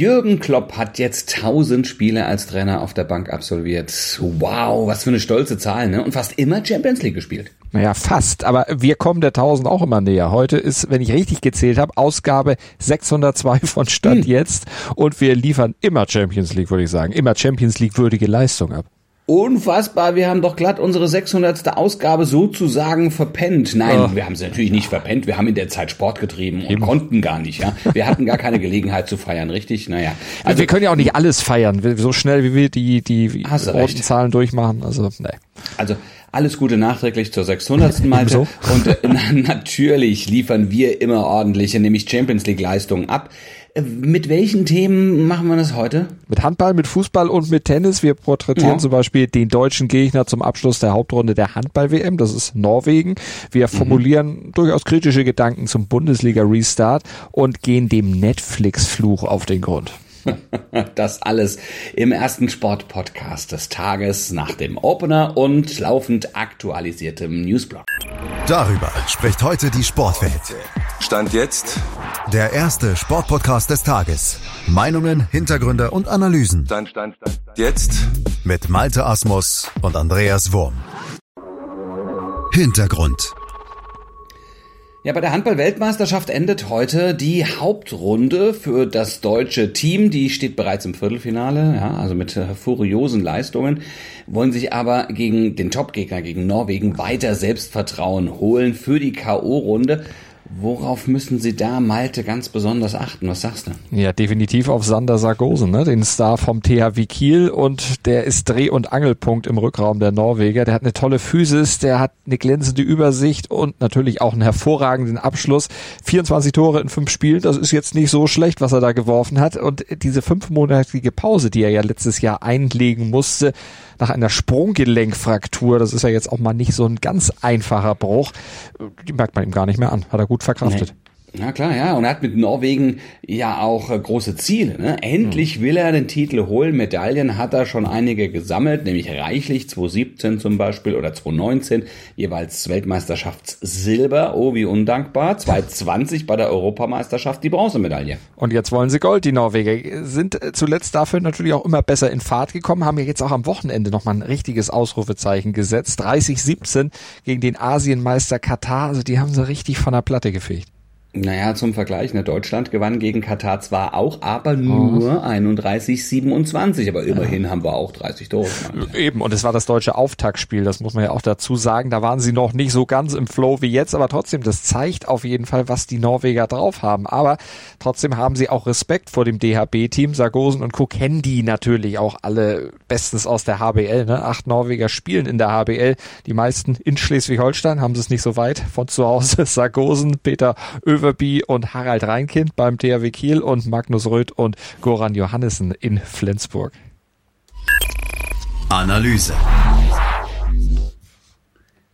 Jürgen Klopp hat jetzt 1000 Spiele als Trainer auf der Bank absolviert. Wow, was für eine stolze Zahl, ne? Und fast immer Champions League gespielt. Naja, fast. Aber wir kommen der 1000 auch immer näher. Heute ist, wenn ich richtig gezählt habe, Ausgabe 602 von Stand hm. jetzt. Und wir liefern immer Champions League, würde ich sagen. Immer Champions League würdige Leistung ab. Unfassbar, wir haben doch glatt unsere 600. Ausgabe sozusagen verpennt. Nein, oh. wir haben sie natürlich nicht verpennt. Wir haben in der Zeit Sport getrieben und Eben. konnten gar nicht. Ja, Wir hatten gar keine Gelegenheit zu feiern, richtig? Naja. Also, wir können ja auch nicht alles feiern, so schnell wie wir die, die roten Zahlen durchmachen. Also, nee. Also, alles Gute nachträglich zur 600. Malte. und äh, natürlich liefern wir immer ordentliche, nämlich Champions League Leistungen ab. Äh, mit welchen Themen machen wir das heute? Mit Handball, mit Fußball und mit Tennis. Wir porträtieren ja. zum Beispiel den deutschen Gegner zum Abschluss der Hauptrunde der Handball-WM. Das ist Norwegen. Wir mhm. formulieren mhm. durchaus kritische Gedanken zum Bundesliga-Restart und gehen dem Netflix-Fluch auf den Grund. Das alles im ersten Sport-Podcast des Tages nach dem Opener und laufend aktualisiertem Newsblog. Darüber spricht heute die Sportwelt. Stand jetzt der erste Sportpodcast des Tages. Meinungen, Hintergründe und Analysen. Stand, stand, stand. Jetzt mit Malte Asmus und Andreas Wurm. Hintergrund. Ja, bei der Handball-Weltmeisterschaft endet heute die Hauptrunde für das deutsche Team. Die steht bereits im Viertelfinale, ja, also mit äh, furiosen Leistungen, wollen sich aber gegen den Topgegner, gegen Norwegen, weiter Selbstvertrauen holen für die K.O.-Runde. Worauf müssen Sie da, Malte, ganz besonders achten? Was sagst du? Ja, definitiv auf Sander Sargosen, ne? den Star vom THW Kiel und der ist Dreh- und Angelpunkt im Rückraum der Norweger. Der hat eine tolle Physis, der hat eine glänzende Übersicht und natürlich auch einen hervorragenden Abschluss. 24 Tore in fünf Spielen, das ist jetzt nicht so schlecht, was er da geworfen hat. Und diese fünfmonatige Pause, die er ja letztes Jahr einlegen musste, nach einer Sprunggelenkfraktur, das ist ja jetzt auch mal nicht so ein ganz einfacher Bruch, die merkt man ihm gar nicht mehr an. Hat er gut verkraftet. Nee. Na klar, ja. Und er hat mit Norwegen ja auch äh, große Ziele. Ne? Endlich mhm. will er den Titel holen. Medaillen hat er schon einige gesammelt, nämlich reichlich 2017 zum Beispiel oder 2019 jeweils Weltmeisterschaftssilber. Oh, wie undankbar. 2020 bei der Europameisterschaft die Bronzemedaille. Und jetzt wollen sie Gold. Die Norweger sind äh, zuletzt dafür natürlich auch immer besser in Fahrt gekommen, haben ja jetzt auch am Wochenende nochmal ein richtiges Ausrufezeichen gesetzt. 30-17 gegen den Asienmeister Katar. Also die haben sie richtig von der Platte gefegt. Naja, zum Vergleich, ne? Deutschland gewann gegen Katar zwar auch, aber nur oh. 31-27, aber immerhin ja. haben wir auch 30 Tore gemacht. Eben, und es war das deutsche Auftaktspiel, das muss man ja auch dazu sagen. Da waren sie noch nicht so ganz im Flow wie jetzt, aber trotzdem, das zeigt auf jeden Fall, was die Norweger drauf haben. Aber trotzdem haben sie auch Respekt vor dem DHB-Team. Sargosen und Co. kennen die natürlich auch alle bestens aus der HBL. Ne? Acht Norweger spielen in der HBL, die meisten in Schleswig-Holstein, haben sie es nicht so weit von zu Hause. Sargosen, Peter Ö Överby und Harald Reinkind beim THW Kiel und Magnus Röth und Goran Johannessen in Flensburg. Analyse.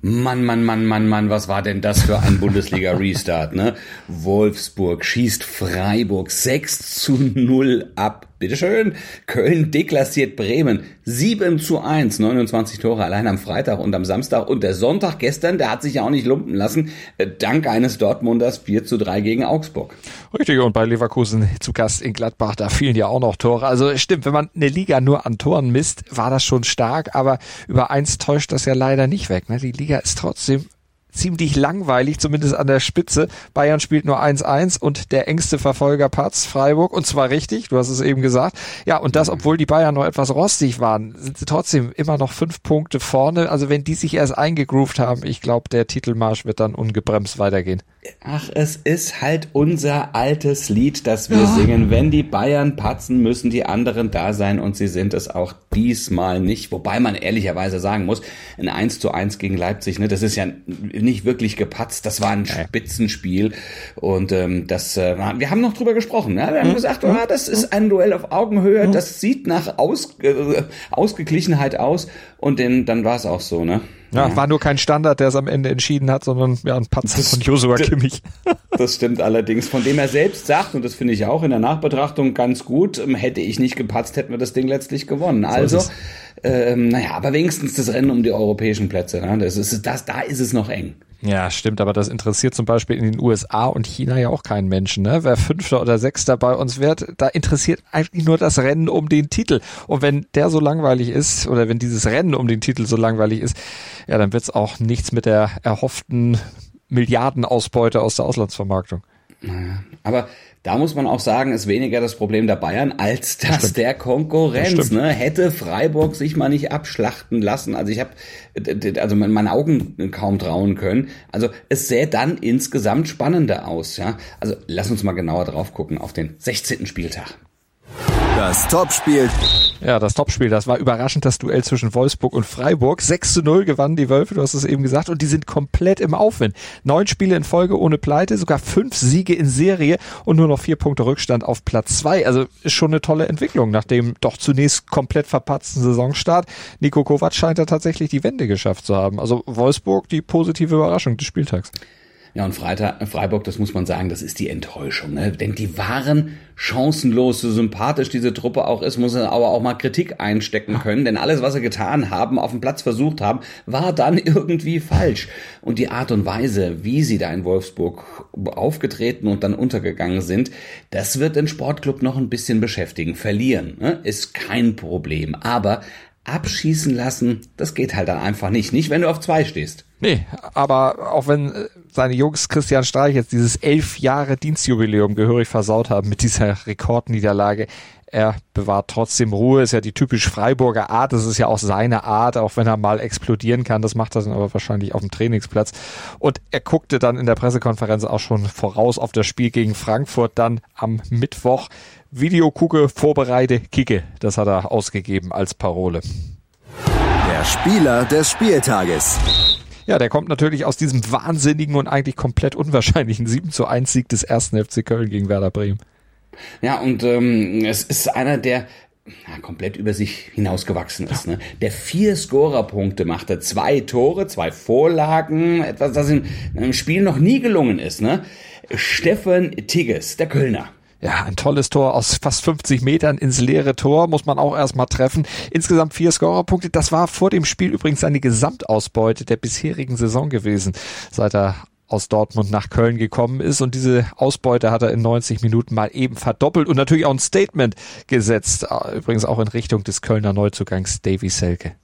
Mann, Mann, Mann, Mann, Mann, was war denn das für ein Bundesliga-Restart, ne? Wolfsburg schießt Freiburg 6 zu 0 ab. Bitteschön. Köln deklassiert Bremen. 7 zu 1. 29 Tore allein am Freitag und am Samstag. Und der Sonntag gestern, der hat sich ja auch nicht lumpen lassen. Äh, dank eines Dortmunders 4 zu 3 gegen Augsburg. Richtig. Und bei Leverkusen zu Gast in Gladbach, da fielen ja auch noch Tore. Also stimmt, wenn man eine Liga nur an Toren misst, war das schon stark. Aber über eins täuscht das ja leider nicht weg. Ne? Die Liga ist trotzdem ziemlich langweilig, zumindest an der Spitze. Bayern spielt nur 1-1 und der engste Verfolger Patz, Freiburg, und zwar richtig, du hast es eben gesagt. Ja, und das, obwohl die Bayern noch etwas rostig waren, sind sie trotzdem immer noch fünf Punkte vorne. Also wenn die sich erst eingegroovt haben, ich glaube, der Titelmarsch wird dann ungebremst weitergehen. Ach, es ist halt unser altes Lied, das wir ja. singen. Wenn die Bayern patzen, müssen die anderen da sein und sie sind es auch diesmal nicht. Wobei man ehrlicherweise sagen muss, ein 1 zu 1 gegen Leipzig, ne, das ist ja nicht wirklich gepatzt. Das war ein Spitzenspiel und ähm, das, äh, wir haben noch drüber gesprochen. Ne? Wir haben gesagt, oh, das ist ein Duell auf Augenhöhe. Das sieht nach Aus, äh, Ausgeglichenheit aus und denn, dann war es auch so. Ne? Ja, ja, war nur kein Standard, der es am Ende entschieden hat, sondern ja, ein Patzer von Joshua Kimmich. Das stimmt allerdings. Von dem er selbst sagt, und das finde ich auch in der Nachbetrachtung ganz gut, ähm, hätte ich nicht gepatzt, hätten wir das Ding letztlich gewonnen. Also, ähm, naja, aber wenigstens das Rennen um die europäischen Plätze. Ne? Das ist, das, da ist es noch eng. Ja, stimmt, aber das interessiert zum Beispiel in den USA und China ja auch keinen Menschen. Ne? Wer Fünfter oder Sechster bei uns wird, da interessiert eigentlich nur das Rennen um den Titel. Und wenn der so langweilig ist oder wenn dieses Rennen um den Titel so langweilig ist, ja, dann wird's auch nichts mit der erhofften Milliardenausbeute aus der Auslandsvermarktung. Naja, aber da muss man auch sagen, ist weniger das Problem der Bayern als das Stimmt. der Konkurrenz. Das ne? Hätte Freiburg sich mal nicht abschlachten lassen. Also ich habe also meinen Augen kaum trauen können. Also es sähe dann insgesamt spannender aus. Ja, also lass uns mal genauer drauf gucken auf den 16. Spieltag. Das Topspiel Ja, das Topspiel, das war überraschend das Duell zwischen Wolfsburg und Freiburg. 6 zu 0 gewannen die Wölfe, du hast es eben gesagt, und die sind komplett im Aufwind. Neun Spiele in Folge ohne Pleite, sogar fünf Siege in Serie und nur noch vier Punkte Rückstand auf Platz zwei. Also ist schon eine tolle Entwicklung nach dem doch zunächst komplett verpatzten Saisonstart. Nico Kovac scheint da tatsächlich die Wende geschafft zu haben. Also Wolfsburg die positive Überraschung des Spieltags. Ja, und Freitag, Freiburg, das muss man sagen, das ist die Enttäuschung. Ne? Denn die waren chancenlos, so sympathisch diese Truppe auch ist, muss er aber auch mal Kritik einstecken können. Denn alles, was sie getan haben, auf dem Platz versucht haben, war dann irgendwie falsch. Und die Art und Weise, wie sie da in Wolfsburg aufgetreten und dann untergegangen sind, das wird den Sportclub noch ein bisschen beschäftigen. Verlieren ne? ist kein Problem. Aber abschießen lassen, das geht halt dann einfach nicht. Nicht, wenn du auf zwei stehst. Nee, aber auch wenn äh, seine Jungs Christian Streich jetzt dieses elf Jahre Dienstjubiläum gehörig versaut haben mit dieser Rekordniederlage, er bewahrt trotzdem Ruhe, ist ja die typisch Freiburger Art, das ist ja auch seine Art, auch wenn er mal explodieren kann, das macht er dann aber wahrscheinlich auf dem Trainingsplatz. Und er guckte dann in der Pressekonferenz auch schon voraus auf das Spiel gegen Frankfurt dann am Mittwoch. Videokucke, vorbereite, kicke, das hat er ausgegeben als Parole. Der Spieler des Spieltages. Ja, der kommt natürlich aus diesem wahnsinnigen und eigentlich komplett unwahrscheinlichen 7 zu 1 Sieg des ersten FC Köln gegen Werder Bremen. Ja, und ähm, es ist einer, der ja, komplett über sich hinausgewachsen ist. Ne? Der vier Scorerpunkte machte, zwei Tore, zwei Vorlagen, etwas, das im, im Spiel noch nie gelungen ist. Ne? Steffen Tigges, der Kölner. Ja, ein tolles Tor aus fast 50 Metern ins leere Tor, muss man auch erstmal treffen. Insgesamt vier Scorerpunkte. Das war vor dem Spiel übrigens seine Gesamtausbeute der bisherigen Saison gewesen, seit er aus Dortmund nach Köln gekommen ist und diese Ausbeute hat er in 90 Minuten mal eben verdoppelt und natürlich auch ein Statement gesetzt, übrigens auch in Richtung des Kölner Neuzugangs Davy Selke.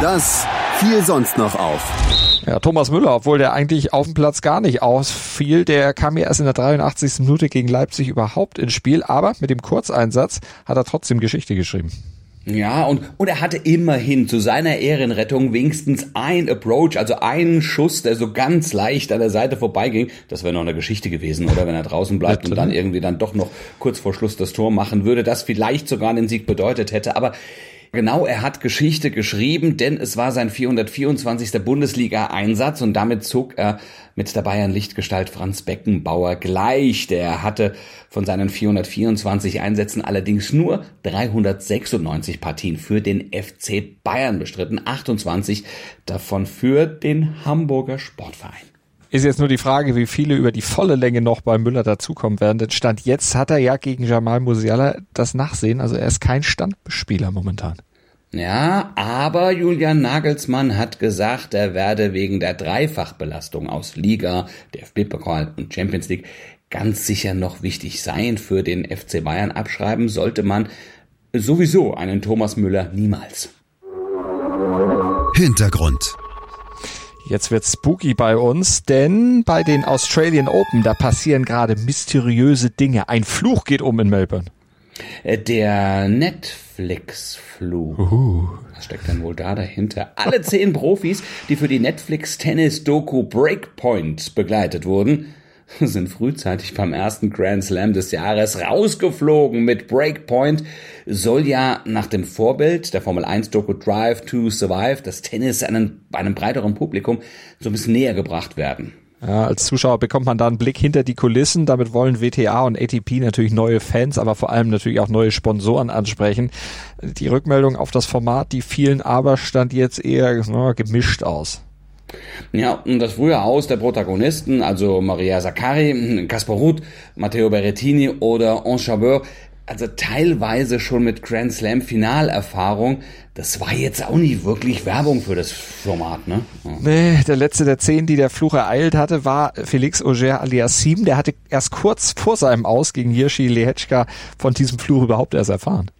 Das fiel sonst noch auf. Ja, Thomas Müller, obwohl der eigentlich auf dem Platz gar nicht ausfiel, der kam ja erst in der 83. Minute gegen Leipzig überhaupt ins Spiel, aber mit dem Kurzeinsatz hat er trotzdem Geschichte geschrieben. Ja, und, und er hatte immerhin zu seiner Ehrenrettung wenigstens ein Approach, also einen Schuss, der so ganz leicht an der Seite vorbeiging. Das wäre noch eine Geschichte gewesen, oder wenn er draußen bleibt und dann irgendwie dann doch noch kurz vor Schluss das Tor machen würde, das vielleicht sogar den Sieg bedeutet hätte. Aber Genau, er hat Geschichte geschrieben, denn es war sein 424. Bundesliga-Einsatz und damit zog er mit der Bayern-Lichtgestalt Franz Beckenbauer gleich. Der hatte von seinen 424 Einsätzen allerdings nur 396 Partien für den FC Bayern bestritten, 28 davon für den Hamburger Sportverein. Ist jetzt nur die Frage, wie viele über die volle Länge noch bei Müller dazukommen werden. Denn Stand jetzt hat er ja gegen Jamal Musiala das Nachsehen. Also er ist kein Standspieler momentan. Ja, aber Julian Nagelsmann hat gesagt, er werde wegen der Dreifachbelastung aus Liga, DFB-Pokal und Champions League ganz sicher noch wichtig sein für den FC Bayern. Abschreiben sollte man sowieso einen Thomas Müller niemals. Hintergrund. Jetzt wird spooky bei uns, denn bei den Australian Open, da passieren gerade mysteriöse Dinge. Ein Fluch geht um in Melbourne. Der Netflix-Fluch. Uh. Was steckt denn wohl da dahinter? Alle zehn Profis, die für die Netflix-Tennis-Doku Breakpoint begleitet wurden, sind frühzeitig beim ersten Grand Slam des Jahres rausgeflogen mit Breakpoint. Soll ja nach dem Vorbild der Formel 1 Doku Drive to Survive das Tennis einem, einem breiteren Publikum so ein bisschen näher gebracht werden. Ja, als Zuschauer bekommt man da einen Blick hinter die Kulissen. Damit wollen WTA und ATP natürlich neue Fans, aber vor allem natürlich auch neue Sponsoren ansprechen. Die Rückmeldung auf das Format, die vielen aber stand jetzt eher na, gemischt aus. Ja, und das frühe Aus der Protagonisten, also Maria Sakkari, Kaspar Ruth, Matteo Berrettini oder Chabot, also teilweise schon mit Grand Slam Finalerfahrung. Das war jetzt auch nicht wirklich Werbung für das Format, ne? Ja. Nee, der letzte der zehn, die der Fluch ereilt hatte, war Felix Auger aliasim. Der hatte erst kurz vor seinem Aus gegen Hirschi Lehetschka von diesem Fluch überhaupt erst erfahren.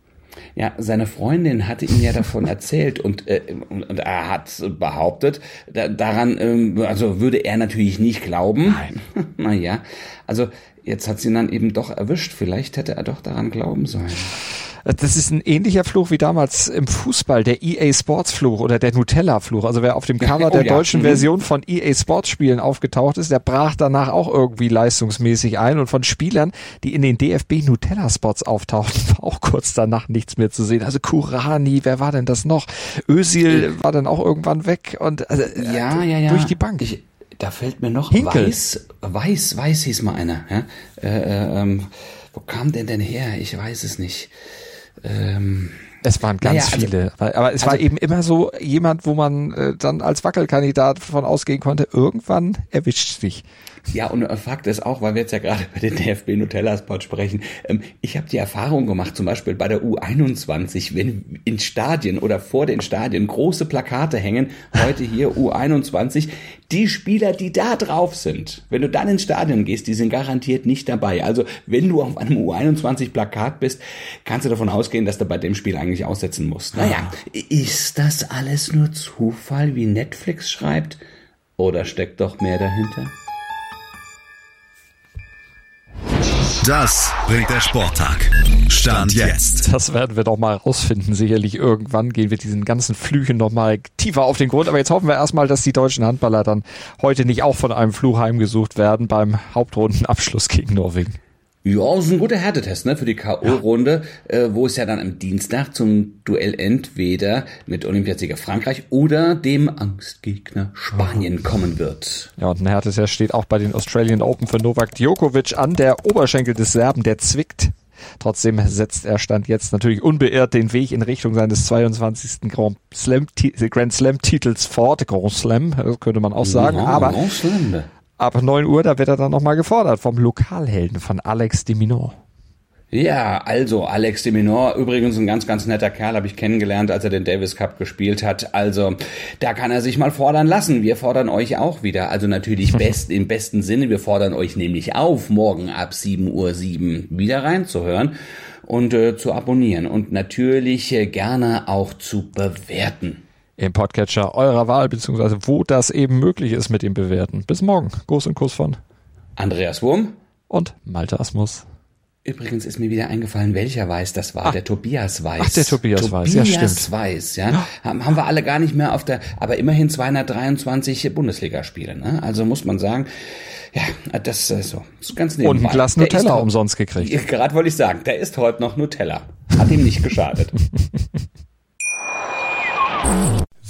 Ja, seine Freundin hatte ihm ja davon erzählt und, äh, und, und er hat behauptet, da, daran, ähm, also würde er natürlich nicht glauben. Nein. naja, also jetzt hat sie ihn dann eben doch erwischt. Vielleicht hätte er doch daran glauben sollen. Das ist ein ähnlicher Fluch wie damals im Fußball, der EA Sports Fluch oder der Nutella Fluch. Also wer auf dem Cover oh, der ja. deutschen mhm. Version von EA Sports Spielen aufgetaucht ist, der brach danach auch irgendwie leistungsmäßig ein und von Spielern, die in den DFB Nutella Spots auftauchten, war auch kurz danach nichts mehr zu sehen. Also Kurani, wer war denn das noch? Ösil war dann auch irgendwann weg und also, ja, ja, ja. durch die Bank. Ich, da fällt mir noch Hinkel. Weiß, Weiß, Weiß hieß mal einer. Ja? Äh, äh, ähm, wo kam denn denn her? Ich weiß es nicht. Ähm, es waren ganz naja, also, viele, aber es also, war eben immer so jemand, wo man äh, dann als Wackelkandidat von ausgehen konnte, irgendwann erwischt sich. Ja, und Fakt ist auch, weil wir jetzt ja gerade über den DFB Nutella Spot sprechen, ähm, ich habe die Erfahrung gemacht, zum Beispiel bei der U21, wenn in Stadien oder vor den Stadien große Plakate hängen, heute hier U21, die Spieler, die da drauf sind, wenn du dann ins Stadion gehst, die sind garantiert nicht dabei. Also wenn du auf einem U21-Plakat bist, kannst du davon ausgehen, dass du bei dem Spiel eigentlich aussetzen musst. Naja, ist das alles nur Zufall, wie Netflix schreibt? Oder steckt doch mehr dahinter? Das bringt der Sporttag. Stand jetzt. Das werden wir doch mal rausfinden. Sicherlich irgendwann gehen wir diesen ganzen Flüchen noch mal tiefer auf den Grund. Aber jetzt hoffen wir erstmal, dass die deutschen Handballer dann heute nicht auch von einem Fluch heimgesucht werden beim Hauptrundenabschluss gegen Norwegen. Ja, das ist ein guter Härtetest ne, für die K.O.-Runde, ja. äh, wo es ja dann am Dienstag zum Duell entweder mit Olympiasieger Frankreich oder dem Angstgegner Spanien kommen wird. Ja, und ein Härtetest steht auch bei den Australian Open für Novak Djokovic an. Der Oberschenkel des Serben, der zwickt. Trotzdem setzt er Stand jetzt natürlich unbeirrt den Weg in Richtung seines 22. Grand Slam, Grand Slam Titels fort. Grand Slam, könnte man auch sagen. Ja, Aber Grand Slam ab 9 Uhr, da wird er dann nochmal gefordert vom Lokalhelden, von Alex de Minor. Ja, also Alex de Minor, übrigens ein ganz, ganz netter Kerl, habe ich kennengelernt, als er den Davis Cup gespielt hat. Also da kann er sich mal fordern lassen. Wir fordern euch auch wieder. Also natürlich best, im besten Sinne. Wir fordern euch nämlich auf, morgen ab 7.07 Uhr 7 wieder reinzuhören und äh, zu abonnieren und natürlich äh, gerne auch zu bewerten im Podcatcher eurer Wahl, beziehungsweise wo das eben möglich ist mit dem Bewerten. Bis morgen. Gruß und Kuss von Andreas Wurm und Malte Asmus. Übrigens ist mir wieder eingefallen, welcher Weiß das war. Ach, der Tobias Weiß. Ach, der Tobias, Tobias Weiß. Ja, stimmt. Weiß, ja. Haben wir alle gar nicht mehr auf der, aber immerhin 223 Bundesligaspiele, ne? Also muss man sagen, ja, das ist so. Das ist ganz nebenbei. Und ein Glas Nutella umsonst gekriegt. Gerade wollte ich sagen, der ist heute noch Nutella. Hat ihm nicht geschadet.